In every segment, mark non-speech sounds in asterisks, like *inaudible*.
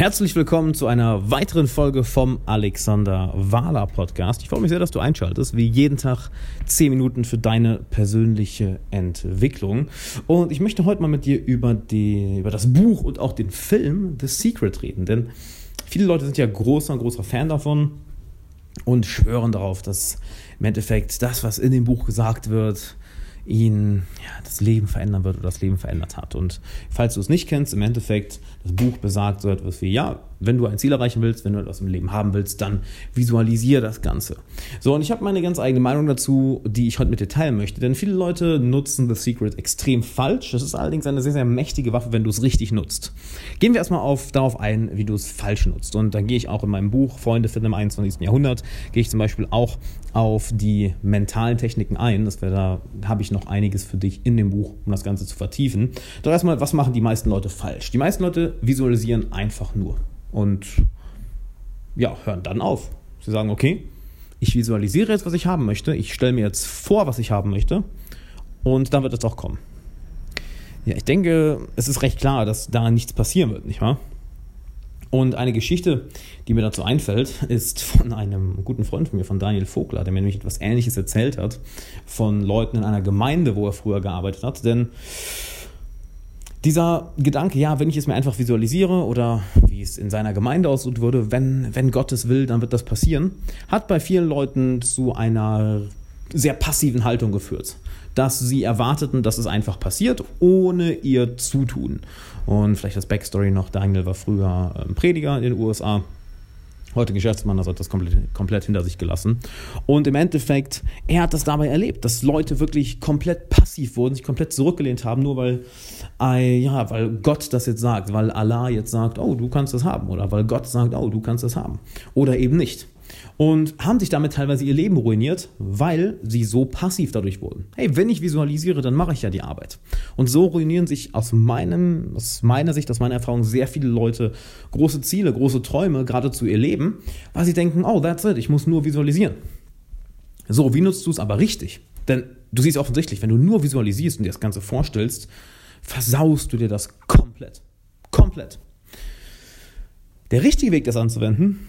Herzlich willkommen zu einer weiteren Folge vom Alexander Wahler Podcast. Ich freue mich sehr, dass du einschaltest, wie jeden Tag 10 Minuten für deine persönliche Entwicklung. Und ich möchte heute mal mit dir über, die, über das Buch und auch den Film The Secret reden, denn viele Leute sind ja großer, großer Fan davon und schwören darauf, dass im Endeffekt das, was in dem Buch gesagt wird, ihn ja, das Leben verändern wird oder das Leben verändert hat. Und falls du es nicht kennst, im Endeffekt, das Buch besagt so etwas wie, ja, wenn du ein Ziel erreichen willst, wenn du etwas im Leben haben willst, dann visualisiere das Ganze. So, und ich habe meine ganz eigene Meinung dazu, die ich heute mit dir teilen möchte. Denn viele Leute nutzen The Secret extrem falsch. Das ist allerdings eine sehr, sehr mächtige Waffe, wenn du es richtig nutzt. Gehen wir erstmal auf, darauf ein, wie du es falsch nutzt. Und dann gehe ich auch in meinem Buch Freunde finden im 21. Jahrhundert, gehe ich zum Beispiel auch auf die mentalen Techniken ein. Das wäre da, habe ich noch einiges für dich in dem Buch, um das Ganze zu vertiefen. Doch erstmal, was machen die meisten Leute falsch? Die meisten Leute visualisieren einfach nur und ja, hören dann auf. Sie sagen, okay, ich visualisiere jetzt, was ich haben möchte, ich stelle mir jetzt vor, was ich haben möchte und dann wird es auch kommen. Ja, ich denke, es ist recht klar, dass da nichts passieren wird, nicht wahr? Und eine Geschichte, die mir dazu einfällt, *laughs* ist von einem guten Freund von mir, von Daniel Vogler, der mir nämlich etwas Ähnliches erzählt hat, von Leuten in einer Gemeinde, wo er früher gearbeitet hat. Denn dieser Gedanke, ja, wenn ich es mir einfach visualisiere oder wie es in seiner Gemeinde ausdrücken würde, wenn, wenn Gott es will, dann wird das passieren, hat bei vielen Leuten zu einer sehr passiven Haltung geführt. Dass sie erwarteten, dass es einfach passiert, ohne ihr Zutun. Und vielleicht das Backstory noch, Daniel war früher ähm, Prediger in den USA heute Geschäftsmann, das hat das komplett, komplett hinter sich gelassen. Und im Endeffekt, er hat das dabei erlebt, dass Leute wirklich komplett passiv wurden, sich komplett zurückgelehnt haben, nur weil, äh, ja, weil Gott das jetzt sagt, weil Allah jetzt sagt, oh, du kannst das haben, oder weil Gott sagt, oh, du kannst das haben, oder eben nicht und haben sich damit teilweise ihr Leben ruiniert, weil sie so passiv dadurch wurden. Hey, wenn ich visualisiere, dann mache ich ja die Arbeit. Und so ruinieren sich aus meinem, aus meiner Sicht, aus meiner Erfahrung sehr viele Leute große Ziele, große Träume, geradezu ihr Leben, weil sie denken, oh, that's it, ich muss nur visualisieren. So, wie nutzt du es aber richtig? Denn du siehst offensichtlich, wenn du nur visualisierst und dir das Ganze vorstellst, versaust du dir das komplett. Komplett. Der richtige Weg, das anzuwenden,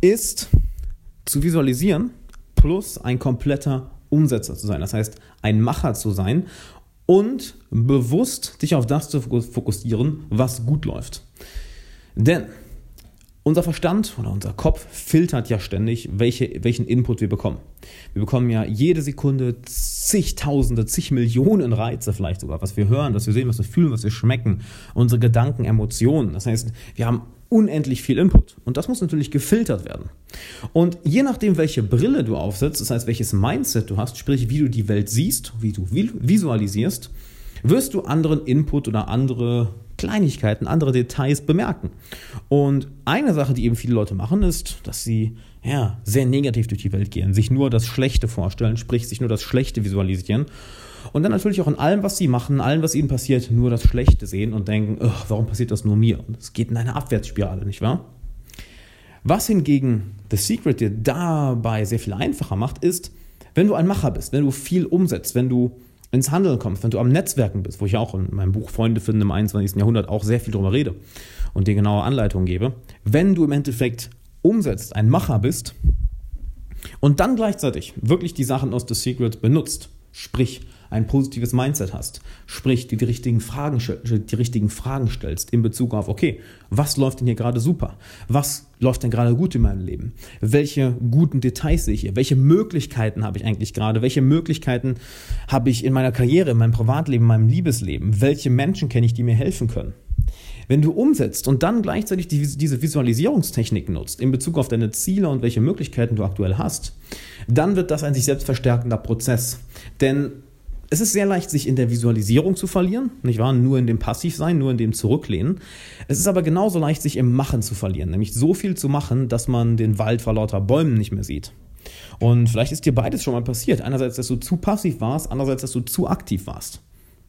ist zu visualisieren plus ein kompletter Umsetzer zu sein. Das heißt, ein Macher zu sein und bewusst dich auf das zu fokussieren, was gut läuft. Denn unser Verstand oder unser Kopf filtert ja ständig, welche, welchen Input wir bekommen. Wir bekommen ja jede Sekunde zigtausende, zig Millionen Reize vielleicht sogar, was wir hören, was wir sehen, was wir fühlen, was wir schmecken, unsere Gedanken, Emotionen. Das heißt, wir haben unendlich viel Input. Und das muss natürlich gefiltert werden. Und je nachdem, welche Brille du aufsetzt, das heißt, welches Mindset du hast, sprich, wie du die Welt siehst, wie du visualisierst, wirst du anderen Input oder andere Kleinigkeiten, andere Details bemerken. Und eine Sache, die eben viele Leute machen, ist, dass sie ja, sehr negativ durch die Welt gehen, sich nur das Schlechte vorstellen, sprich sich nur das Schlechte visualisieren und dann natürlich auch in allem, was sie machen, allem, was ihnen passiert, nur das Schlechte sehen und denken, warum passiert das nur mir? Und es geht in eine Abwärtsspirale, nicht wahr? Was hingegen The Secret dir dabei sehr viel einfacher macht, ist, wenn du ein Macher bist, wenn du viel umsetzt, wenn du ins Handeln kommst, wenn du am Netzwerken bist, wo ich auch in meinem Buch Freunde finden im 21. Jahrhundert auch sehr viel drüber rede und dir genaue Anleitungen gebe, wenn du im Endeffekt umsetzt, ein Macher bist und dann gleichzeitig wirklich die Sachen aus The Secret benutzt, sprich ein positives Mindset hast, sprich die, die, richtigen Fragen, die richtigen Fragen stellst in Bezug auf, okay, was läuft denn hier gerade super? Was läuft denn gerade gut in meinem Leben? Welche guten Details sehe ich hier? Welche Möglichkeiten habe ich eigentlich gerade? Welche Möglichkeiten habe ich in meiner Karriere, in meinem Privatleben, in meinem Liebesleben? Welche Menschen kenne ich, die mir helfen können? Wenn du umsetzt und dann gleichzeitig die, diese Visualisierungstechnik nutzt in Bezug auf deine Ziele und welche Möglichkeiten du aktuell hast, dann wird das ein sich selbst verstärkender Prozess. Denn es ist sehr leicht, sich in der Visualisierung zu verlieren, nicht wahr? Nur in dem Passivsein, nur in dem Zurücklehnen. Es ist aber genauso leicht, sich im Machen zu verlieren, nämlich so viel zu machen, dass man den Wald vor lauter Bäumen nicht mehr sieht. Und vielleicht ist dir beides schon mal passiert. Einerseits, dass du zu passiv warst, andererseits, dass du zu aktiv warst.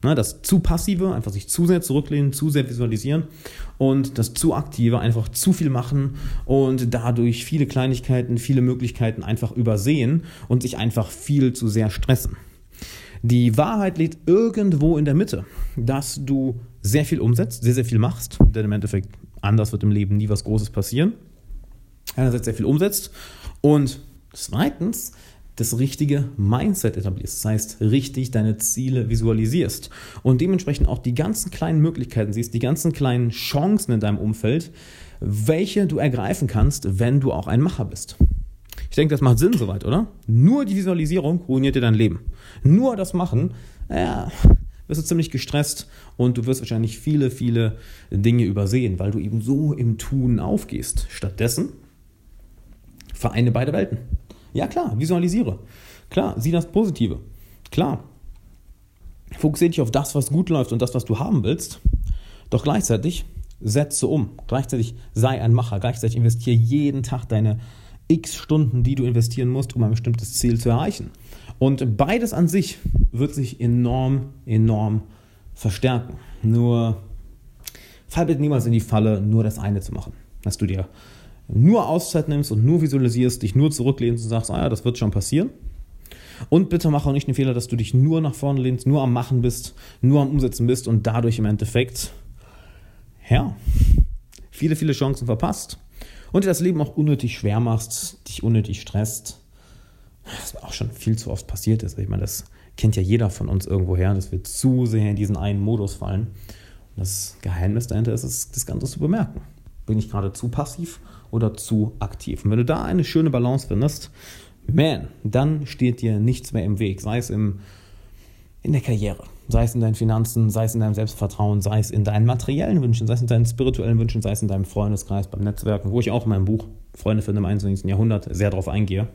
Ne, das zu passive, einfach sich zu sehr zurücklehnen, zu sehr visualisieren und das zu aktive, einfach zu viel machen und dadurch viele Kleinigkeiten, viele Möglichkeiten einfach übersehen und sich einfach viel zu sehr stressen. Die Wahrheit liegt irgendwo in der Mitte, dass du sehr viel umsetzt, sehr, sehr viel machst, denn im Endeffekt Anders wird im Leben nie was Großes passieren. Einerseits sehr viel umsetzt und zweitens das richtige Mindset etablierst. Das heißt, richtig deine Ziele visualisierst und dementsprechend auch die ganzen kleinen Möglichkeiten siehst, die ganzen kleinen Chancen in deinem Umfeld, welche du ergreifen kannst, wenn du auch ein Macher bist. Ich denke, das macht Sinn soweit, oder? Nur die Visualisierung ruiniert dir dein Leben. Nur das Machen, ja, wirst du ziemlich gestresst und du wirst wahrscheinlich viele, viele Dinge übersehen, weil du eben so im Tun aufgehst. Stattdessen vereine beide Welten. Ja, klar, visualisiere. Klar, sieh das Positive. Klar, fokussiere dich auf das, was gut läuft und das, was du haben willst. Doch gleichzeitig setze um. Gleichzeitig sei ein Macher. Gleichzeitig investiere jeden Tag deine x Stunden, die du investieren musst, um ein bestimmtes Ziel zu erreichen. Und beides an sich wird sich enorm, enorm verstärken. Nur fall bitte niemals in die Falle, nur das eine zu machen. Dass du dir nur Auszeit nimmst und nur visualisierst, dich nur zurücklehnst und sagst, ah ja, das wird schon passieren. Und bitte mach auch nicht den Fehler, dass du dich nur nach vorne lehnst, nur am Machen bist, nur am Umsetzen bist und dadurch im Endeffekt, ja, viele, viele Chancen verpasst und dir das Leben auch unnötig schwer machst, dich unnötig stresst. Was auch schon viel zu oft passiert ist. Ich meine, das kennt ja jeder von uns irgendwoher, dass wir zu sehr in diesen einen Modus fallen. Und das Geheimnis dahinter ist es, das Ganze zu bemerken. Bin ich gerade zu passiv oder zu aktiv? Und wenn du da eine schöne Balance findest, man, dann steht dir nichts mehr im Weg, sei es im, in der Karriere, sei es in deinen Finanzen, sei es in deinem Selbstvertrauen, sei es in deinen materiellen Wünschen, sei es in deinen spirituellen Wünschen, sei es in deinem Freundeskreis, beim Netzwerken, wo ich auch in meinem Buch Freunde für im 21. Jahrhundert sehr darauf eingehe.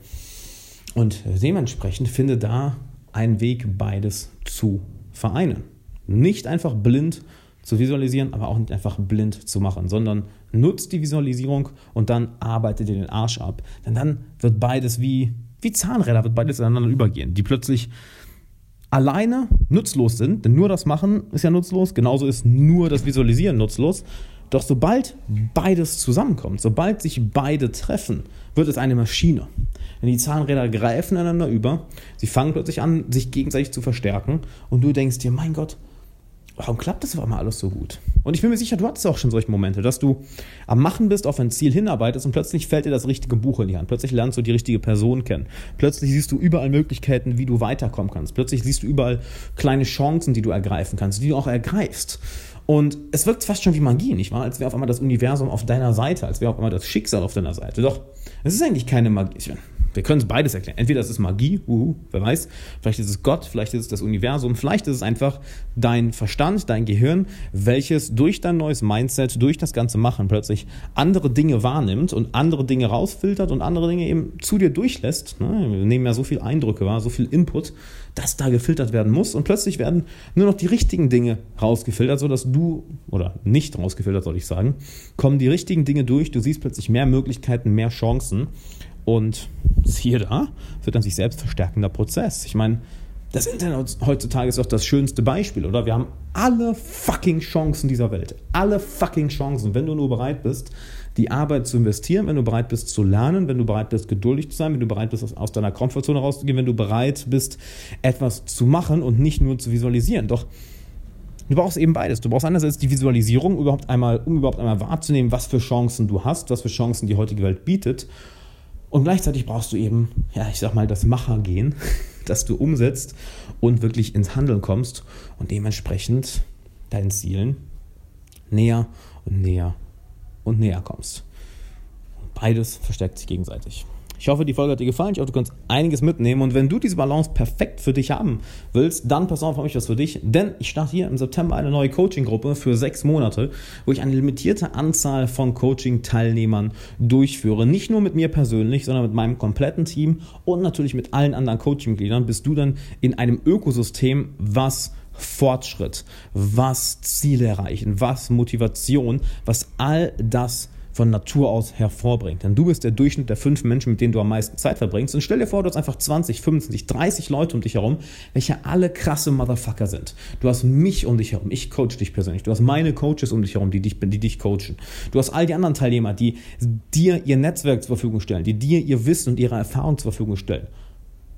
Und dementsprechend finde da einen Weg, beides zu vereinen. Nicht einfach blind zu visualisieren, aber auch nicht einfach blind zu machen, sondern nutzt die Visualisierung und dann arbeitet ihr den Arsch ab. Denn dann wird beides wie, wie Zahnräder, wird beides ineinander übergehen, die plötzlich alleine nutzlos sind, denn nur das Machen ist ja nutzlos, genauso ist nur das Visualisieren nutzlos. Doch sobald beides zusammenkommt, sobald sich beide treffen, wird es eine Maschine. Denn die Zahnräder greifen einander über, sie fangen plötzlich an, sich gegenseitig zu verstärken und du denkst dir, mein Gott, warum klappt das auf einmal alles so gut? Und ich bin mir sicher, du hattest auch schon solche Momente, dass du am Machen bist, auf ein Ziel hinarbeitest und plötzlich fällt dir das richtige Buch in die Hand. Plötzlich lernst du die richtige Person kennen. Plötzlich siehst du überall Möglichkeiten, wie du weiterkommen kannst. Plötzlich siehst du überall kleine Chancen, die du ergreifen kannst, die du auch ergreifst. Und es wirkt fast schon wie Magie, nicht wahr? Als wäre auf einmal das Universum auf deiner Seite, als wäre auf einmal das Schicksal auf deiner Seite. Doch, es ist eigentlich keine Magie. Wir können es beides erklären. Entweder es ist Magie, uhu, wer weiß, vielleicht ist es Gott, vielleicht ist es das Universum, vielleicht ist es einfach dein Verstand, dein Gehirn, welches durch dein neues Mindset, durch das ganze Machen plötzlich andere Dinge wahrnimmt und andere Dinge rausfiltert und andere Dinge eben zu dir durchlässt. Ne? Wir nehmen ja so viel Eindrücke wahr, so viel Input, dass da gefiltert werden muss und plötzlich werden nur noch die richtigen Dinge rausgefiltert, sodass du, oder nicht rausgefiltert soll ich sagen, kommen die richtigen Dinge durch, du siehst plötzlich mehr Möglichkeiten, mehr Chancen und siehe da, wird dann sich selbst verstärkender Prozess. Ich meine, das Internet heutzutage ist doch das schönste Beispiel, oder? Wir haben alle fucking Chancen dieser Welt. Alle fucking Chancen, wenn du nur bereit bist, die Arbeit zu investieren, wenn du bereit bist zu lernen, wenn du bereit bist, geduldig zu sein, wenn du bereit bist, aus deiner Komfortzone rauszugehen, wenn du bereit bist, etwas zu machen und nicht nur zu visualisieren. Doch du brauchst eben beides. Du brauchst einerseits die Visualisierung, überhaupt einmal, um überhaupt einmal wahrzunehmen, was für Chancen du hast, was für Chancen die heutige Welt bietet. Und gleichzeitig brauchst du eben, ja, ich sag mal, das Machergehen, *laughs* dass du umsetzt und wirklich ins Handeln kommst und dementsprechend deinen Zielen näher und näher und näher kommst. Beides verstärkt sich gegenseitig. Ich hoffe, die Folge hat dir gefallen. Ich hoffe, du kannst einiges mitnehmen. Und wenn du diese Balance perfekt für dich haben willst, dann pass auf, habe ich was für dich. Denn ich starte hier im September eine neue Coaching-Gruppe für sechs Monate, wo ich eine limitierte Anzahl von Coaching-Teilnehmern durchführe. Nicht nur mit mir persönlich, sondern mit meinem kompletten Team und natürlich mit allen anderen Coaching-Mitgliedern bist du dann in einem Ökosystem, was Fortschritt, was Ziele erreichen, was Motivation, was all das von Natur aus hervorbringt. Denn du bist der Durchschnitt der fünf Menschen, mit denen du am meisten Zeit verbringst. Und stell dir vor, du hast einfach 20, 25, 30 Leute um dich herum, welche alle krasse Motherfucker sind. Du hast mich um dich herum, ich coach dich persönlich. Du hast meine Coaches um dich herum, die dich, die dich coachen. Du hast all die anderen Teilnehmer, die dir ihr Netzwerk zur Verfügung stellen, die dir ihr Wissen und ihre Erfahrung zur Verfügung stellen.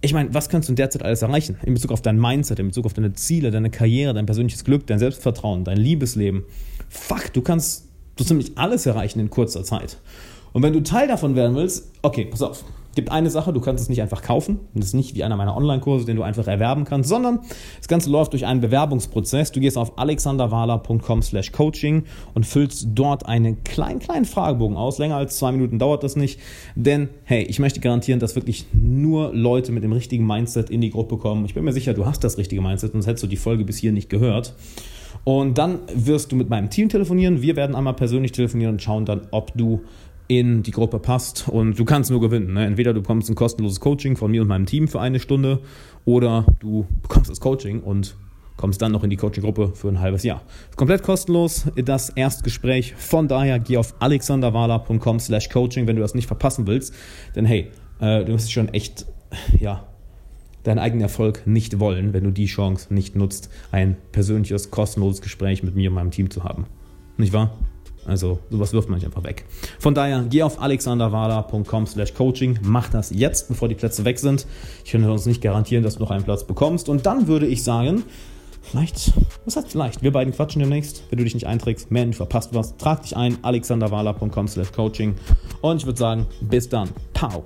Ich meine, was kannst du in der Zeit alles erreichen? In Bezug auf dein Mindset, in Bezug auf deine Ziele, deine Karriere, dein persönliches Glück, dein Selbstvertrauen, dein Liebesleben. Fuck, du kannst so ziemlich alles erreichen in kurzer Zeit. Und wenn du Teil davon werden willst, okay, pass auf. Gibt eine Sache, du kannst es nicht einfach kaufen. Das ist nicht wie einer meiner Online-Kurse, den du einfach erwerben kannst, sondern das Ganze läuft durch einen Bewerbungsprozess. Du gehst auf alexanderwala.com slash coaching und füllst dort einen kleinen, kleinen Fragebogen aus. Länger als zwei Minuten dauert das nicht. Denn, hey, ich möchte garantieren, dass wirklich nur Leute mit dem richtigen Mindset in die Gruppe kommen. Ich bin mir sicher, du hast das richtige Mindset, sonst hättest du die Folge bis hier nicht gehört. Und dann wirst du mit meinem Team telefonieren. Wir werden einmal persönlich telefonieren und schauen dann, ob du in die Gruppe passt und du kannst nur gewinnen. Ne? Entweder du bekommst ein kostenloses Coaching von mir und meinem Team für eine Stunde oder du bekommst das Coaching und kommst dann noch in die Coaching-Gruppe für ein halbes Jahr. Komplett kostenlos das Erstgespräch. Von daher geh auf alexanderwala.com slash coaching, wenn du das nicht verpassen willst. Denn hey, äh, du musst schon echt, ja, deinen eigenen Erfolg nicht wollen, wenn du die Chance nicht nutzt, ein persönliches, kostenloses Gespräch mit mir und meinem Team zu haben. Nicht wahr? Also sowas wirft man nicht einfach weg. Von daher, geh auf alexanderwala.com slash coaching, mach das jetzt, bevor die Plätze weg sind. Ich kann uns nicht garantieren, dass du noch einen Platz bekommst. Und dann würde ich sagen, vielleicht, was heißt vielleicht, wir beiden quatschen demnächst. Wenn du dich nicht einträgst, du verpasst was, trag dich ein, alexanderwala.com slash coaching. Und ich würde sagen, bis dann. Pow.